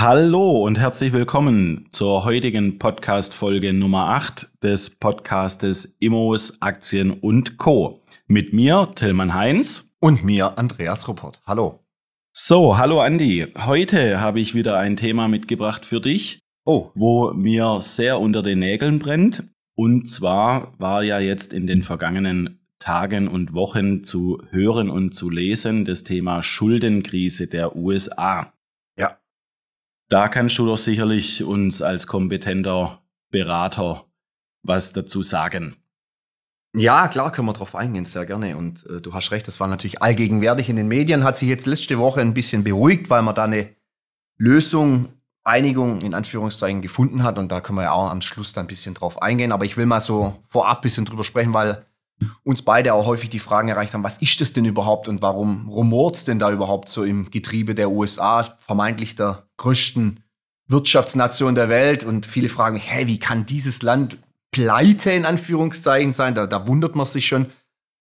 Hallo und herzlich willkommen zur heutigen Podcast-Folge Nummer 8 des Podcastes Immos, Aktien und Co. Mit mir, Tillmann Heinz. Und mir, Andreas Ruppert. Hallo. So, hallo Andi. Heute habe ich wieder ein Thema mitgebracht für dich, oh. wo mir sehr unter den Nägeln brennt. Und zwar war ja jetzt in den vergangenen Tagen und Wochen zu hören und zu lesen das Thema Schuldenkrise der USA. Da kannst du doch sicherlich uns als kompetenter Berater was dazu sagen. Ja, klar, können wir drauf eingehen, sehr gerne. Und äh, du hast recht, das war natürlich allgegenwärtig in den Medien, hat sich jetzt letzte Woche ein bisschen beruhigt, weil man da eine Lösung, Einigung in Anführungszeichen gefunden hat. Und da können wir ja auch am Schluss dann ein bisschen drauf eingehen. Aber ich will mal so vorab ein bisschen drüber sprechen, weil uns beide auch häufig die Fragen erreicht haben, was ist das denn überhaupt und warum rumort es denn da überhaupt so im Getriebe der USA, vermeintlich der größten Wirtschaftsnation der Welt? Und viele fragen mich, hey, wie kann dieses Land pleite in Anführungszeichen sein? Da, da wundert man sich schon.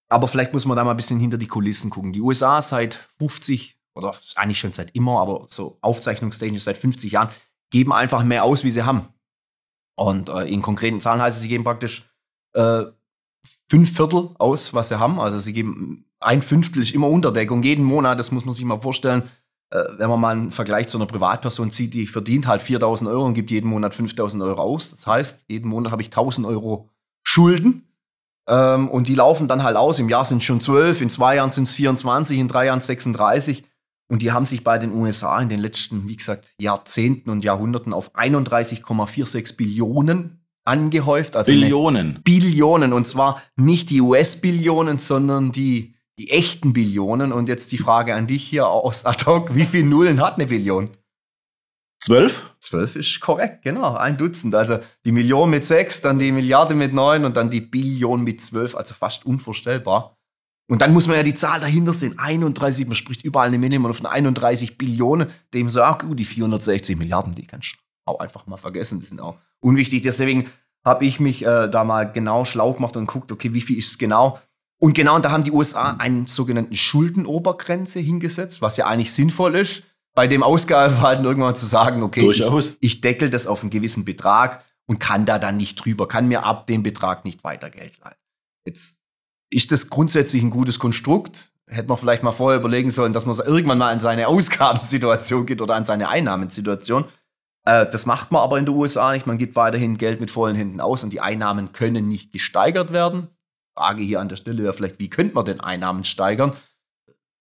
Aber vielleicht muss man da mal ein bisschen hinter die Kulissen gucken. Die USA seit 50 oder eigentlich schon seit immer, aber so aufzeichnungstechnisch seit 50 Jahren, geben einfach mehr aus, wie sie haben. Und äh, in konkreten Zahlen heißt es, sie geben praktisch äh, fünf Viertel aus, was sie haben. Also sie geben ein Fünftel ist immer Unterdeckung jeden Monat. Das muss man sich mal vorstellen. Äh, wenn man mal einen Vergleich zu einer Privatperson zieht, die verdient halt 4000 Euro und gibt jeden Monat 5000 Euro aus. Das heißt, jeden Monat habe ich 1000 Euro Schulden. Ähm, und die laufen dann halt aus. Im Jahr sind es schon 12, in zwei Jahren sind es 24, in drei Jahren 36. Und die haben sich bei den USA in den letzten, wie gesagt, Jahrzehnten und Jahrhunderten auf 31,46 Billionen angehäuft. Also Billionen. Billionen. Und zwar nicht die US-Billionen, sondern die, die echten Billionen. Und jetzt die Frage an dich hier aus ad hoc. Wie viele Nullen hat eine Billion? Zwölf? Zwölf ist korrekt, genau. Ein Dutzend. Also die Million mit sechs, dann die Milliarde mit neun und dann die Billion mit zwölf. Also fast unvorstellbar. Und dann muss man ja die Zahl dahinter sehen. 31, man spricht überall eine Minimum von 31 Billionen. Dem sagt, gut, die 460 Milliarden, die kannst du auch einfach mal vergessen. Die sind auch unwichtig. Deswegen habe ich mich äh, da mal genau schlau gemacht und guckt, okay, wie viel ist es genau? Und genau, da haben die USA einen sogenannten Schuldenobergrenze hingesetzt, was ja eigentlich sinnvoll ist, bei dem Ausgabeverhalten irgendwann zu sagen, okay, ich, ich deckel das auf einen gewissen Betrag und kann da dann nicht drüber, kann mir ab dem Betrag nicht weiter Geld leihen. Jetzt ist das grundsätzlich ein gutes Konstrukt. Hätte man vielleicht mal vorher überlegen sollen, dass man es irgendwann mal an seine Ausgabensituation geht oder an seine Einnahmensituation. Äh, das macht man aber in den USA nicht. Man gibt weiterhin Geld mit vollen Händen aus und die Einnahmen können nicht gesteigert werden. Frage hier an der Stelle wäre vielleicht, wie könnte man denn Einnahmen steigern?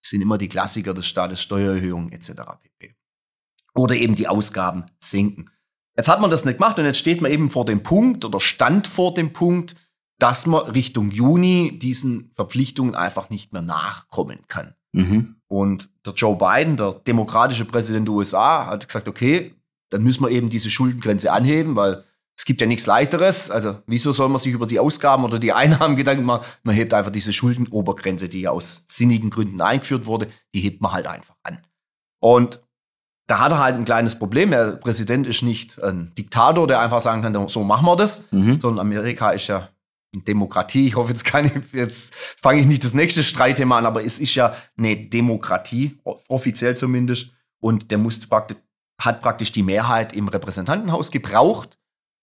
Das sind immer die Klassiker des Staates, Steuererhöhungen etc. pp. Oder eben die Ausgaben senken. Jetzt hat man das nicht gemacht und jetzt steht man eben vor dem Punkt oder stand vor dem Punkt, dass man Richtung Juni diesen Verpflichtungen einfach nicht mehr nachkommen kann. Mhm. Und der Joe Biden, der demokratische Präsident der USA, hat gesagt, okay, dann müssen wir eben diese Schuldengrenze anheben, weil es gibt ja nichts leichteres. Also wieso soll man sich über die Ausgaben oder die Einnahmen Gedanken machen? Man hebt einfach diese Schuldenobergrenze, die ja aus sinnigen Gründen eingeführt wurde, die hebt man halt einfach an. Und da hat er halt ein kleines Problem. Der Präsident ist nicht ein Diktator, der einfach sagen kann, so machen wir das, mhm. sondern Amerika ist ja eine Demokratie. Ich hoffe, jetzt kann ich, jetzt fange ich nicht das nächste Streitthema an, aber es ist ja eine Demokratie, offiziell zumindest. Und der muss praktisch hat praktisch die Mehrheit im Repräsentantenhaus gebraucht.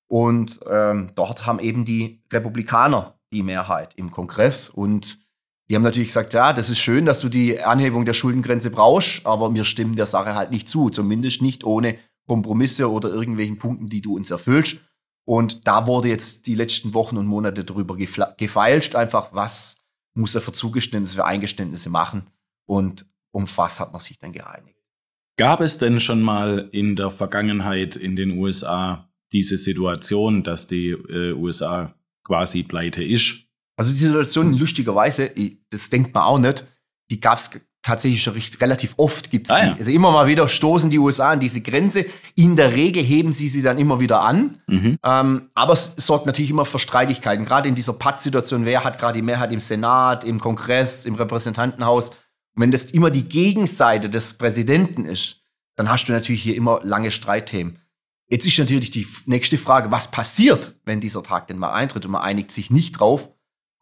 Und ähm, dort haben eben die Republikaner die Mehrheit im Kongress. Und die haben natürlich gesagt, ja, das ist schön, dass du die Anhebung der Schuldengrenze brauchst, aber wir stimmen der Sache halt nicht zu. Zumindest nicht ohne Kompromisse oder irgendwelchen Punkten, die du uns erfüllst. Und da wurde jetzt die letzten Wochen und Monate darüber gefeilscht, einfach was muss er für Zugeständnisse, für Eingeständnisse machen und um was hat man sich dann geeinigt. Gab es denn schon mal in der Vergangenheit in den USA diese Situation, dass die äh, USA quasi pleite ist? Also die Situation lustigerweise, das denkt man auch nicht, die gab es tatsächlich schon recht, relativ oft. Gibt's ah, ja. Also immer mal wieder stoßen die USA an diese Grenze. In der Regel heben sie sie dann immer wieder an. Mhm. Ähm, aber es sorgt natürlich immer für Streitigkeiten. Gerade in dieser Patt-Situation, wer hat gerade die Mehrheit im Senat, im Kongress, im Repräsentantenhaus wenn das immer die Gegenseite des Präsidenten ist, dann hast du natürlich hier immer lange Streitthemen. Jetzt ist natürlich die nächste Frage, was passiert, wenn dieser Tag denn mal eintritt und man einigt sich nicht drauf.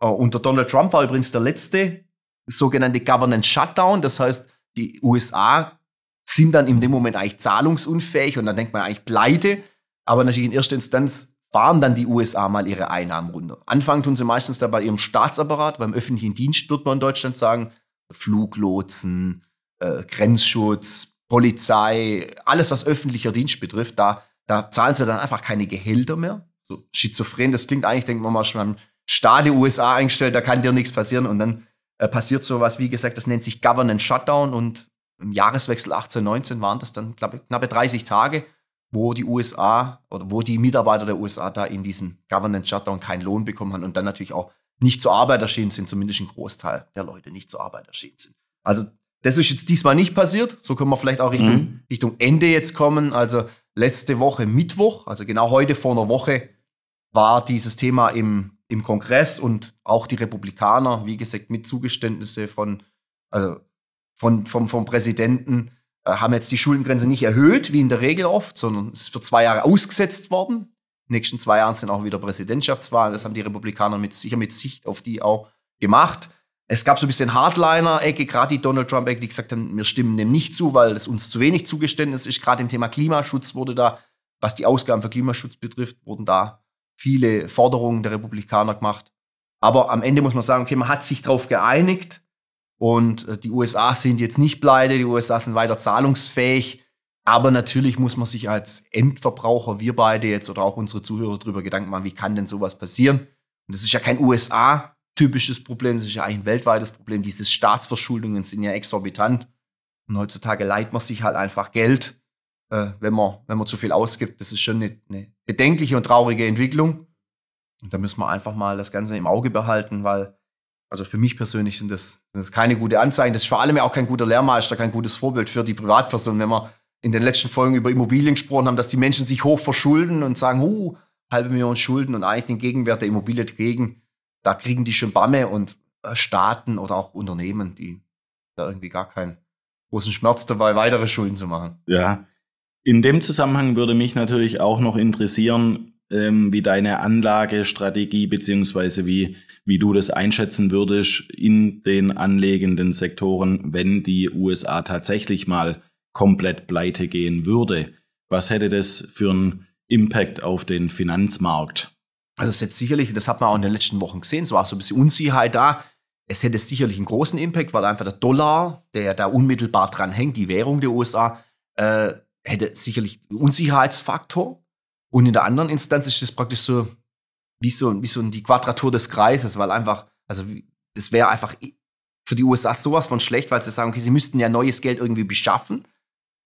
Uh, unter Donald Trump war übrigens der letzte sogenannte Governance Shutdown. Das heißt, die USA sind dann in dem Moment eigentlich zahlungsunfähig und dann denkt man eigentlich pleite. Aber natürlich in erster Instanz fahren dann die USA mal ihre Einnahmen runter. Anfangen tun sie meistens da bei ihrem Staatsapparat, beim öffentlichen Dienst wird man in Deutschland sagen, Fluglotsen, äh, Grenzschutz, Polizei, alles was öffentlicher Dienst betrifft, da, da zahlen sie dann einfach keine Gehälter mehr. So schizophren, das klingt eigentlich, denkt man mal schon beim Staat der USA eingestellt, da kann dir nichts passieren und dann äh, passiert sowas, wie gesagt, das nennt sich Governance Shutdown und im Jahreswechsel 18, 19 waren das dann, ich, knappe 30 Tage, wo die USA oder wo die Mitarbeiter der USA da in diesem Governance Shutdown keinen Lohn bekommen haben und dann natürlich auch nicht zur Arbeit erschienen sind, zumindest ein Großteil der Leute nicht zur Arbeit erschienen sind. Also das ist jetzt diesmal nicht passiert. So können wir vielleicht auch Richtung, mhm. Richtung Ende jetzt kommen. Also letzte Woche Mittwoch, also genau heute vor einer Woche, war dieses Thema im, im Kongress und auch die Republikaner, wie gesagt, mit Zugeständnisse von, also von, vom, vom Präsidenten, äh, haben jetzt die Schuldengrenze nicht erhöht, wie in der Regel oft, sondern es ist für zwei Jahre ausgesetzt worden. Nächsten zwei Jahren sind auch wieder Präsidentschaftswahlen. Das haben die Republikaner mit, sicher mit Sicht auf die auch gemacht. Es gab so ein bisschen Hardliner-Ecke, gerade die Donald Trump-Ecke, die gesagt haben, wir stimmen dem nicht zu, weil es uns zu wenig Zugeständnis ist. Gerade im Thema Klimaschutz wurde da, was die Ausgaben für Klimaschutz betrifft, wurden da viele Forderungen der Republikaner gemacht. Aber am Ende muss man sagen, okay, man hat sich darauf geeinigt und äh, die USA sind jetzt nicht pleite, die USA sind weiter zahlungsfähig. Aber natürlich muss man sich als Endverbraucher, wir beide jetzt oder auch unsere Zuhörer darüber Gedanken machen, wie kann denn sowas passieren? Und das ist ja kein USA-typisches Problem, das ist ja eigentlich ein weltweites Problem. Diese Staatsverschuldungen sind ja exorbitant. Und heutzutage leiht man sich halt einfach Geld, äh, wenn, man, wenn man zu viel ausgibt. Das ist schon eine, eine bedenkliche und traurige Entwicklung. Und da müssen wir einfach mal das Ganze im Auge behalten, weil, also für mich persönlich sind das, sind das keine gute Anzeigen. Das ist vor allem ja auch kein guter Lehrmeister, kein gutes Vorbild für die Privatperson, wenn wir in den letzten Folgen über Immobilien gesprochen haben, dass die Menschen sich hoch verschulden und sagen, huh, halbe Million Schulden und eigentlich den Gegenwert der Immobilie dagegen, da kriegen die schon Bamme und äh, Staaten oder auch Unternehmen, die da irgendwie gar keinen großen Schmerz dabei, weitere Schulden zu machen. Ja, in dem Zusammenhang würde mich natürlich auch noch interessieren, ähm, wie deine Anlagestrategie beziehungsweise wie, wie du das einschätzen würdest in den anlegenden Sektoren, wenn die USA tatsächlich mal komplett pleite gehen würde. Was hätte das für einen Impact auf den Finanzmarkt? Also es hätte sicherlich, das hat man auch in den letzten Wochen gesehen, es war so ein bisschen Unsicherheit da. Es hätte sicherlich einen großen Impact, weil einfach der Dollar, der da unmittelbar dran hängt, die Währung der USA, äh, hätte sicherlich einen Unsicherheitsfaktor. Und in der anderen Instanz ist das praktisch so wie so, wie so die Quadratur des Kreises, weil einfach, also es wäre einfach für die USA sowas von schlecht, weil sie sagen, okay, sie müssten ja neues Geld irgendwie beschaffen.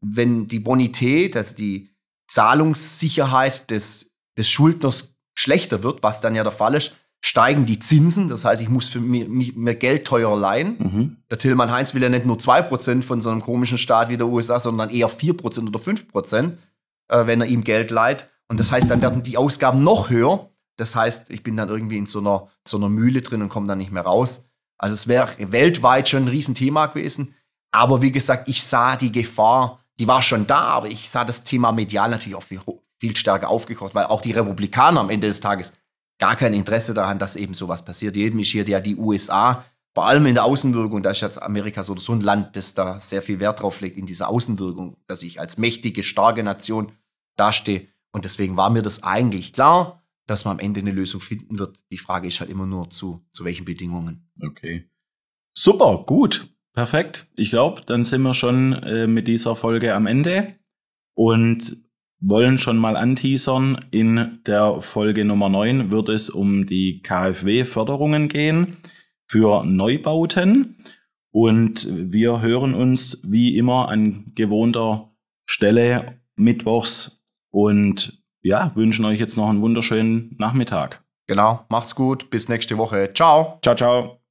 Wenn die Bonität, also die Zahlungssicherheit des, des Schuldners schlechter wird, was dann ja der Fall ist, steigen die Zinsen. Das heißt, ich muss für mir, mir Geld teurer leihen. Mhm. Der Tillmann Heinz will ja nicht nur 2% von so einem komischen Staat wie der USA, sondern eher 4% oder 5%, äh, wenn er ihm Geld leiht. Und das heißt, dann werden die Ausgaben noch höher. Das heißt, ich bin dann irgendwie in so einer, so einer Mühle drin und komme dann nicht mehr raus. Also es wäre weltweit schon ein Riesenthema gewesen. Aber wie gesagt, ich sah die Gefahr, die war schon da, aber ich sah das Thema medial natürlich auch viel, viel stärker aufgekocht, weil auch die Republikaner am Ende des Tages gar kein Interesse daran, dass eben sowas passiert. Jedem ist hier ja die USA, vor allem in der Außenwirkung, da ist jetzt Amerika so, so ein Land, das da sehr viel Wert drauf legt in dieser Außenwirkung, dass ich als mächtige, starke Nation dastehe. Und deswegen war mir das eigentlich klar, dass man am Ende eine Lösung finden wird. Die Frage ist halt immer nur zu, zu welchen Bedingungen. Okay. Super, gut, perfekt. Ich glaube, dann sind wir schon äh, mit dieser Folge am Ende. Und wollen schon mal anteasern. In der Folge Nummer 9 wird es um die KfW-Förderungen gehen für Neubauten. Und wir hören uns wie immer an gewohnter Stelle mittwochs und ja, wünschen euch jetzt noch einen wunderschönen Nachmittag. Genau, macht's gut, bis nächste Woche. Ciao. Ciao, ciao.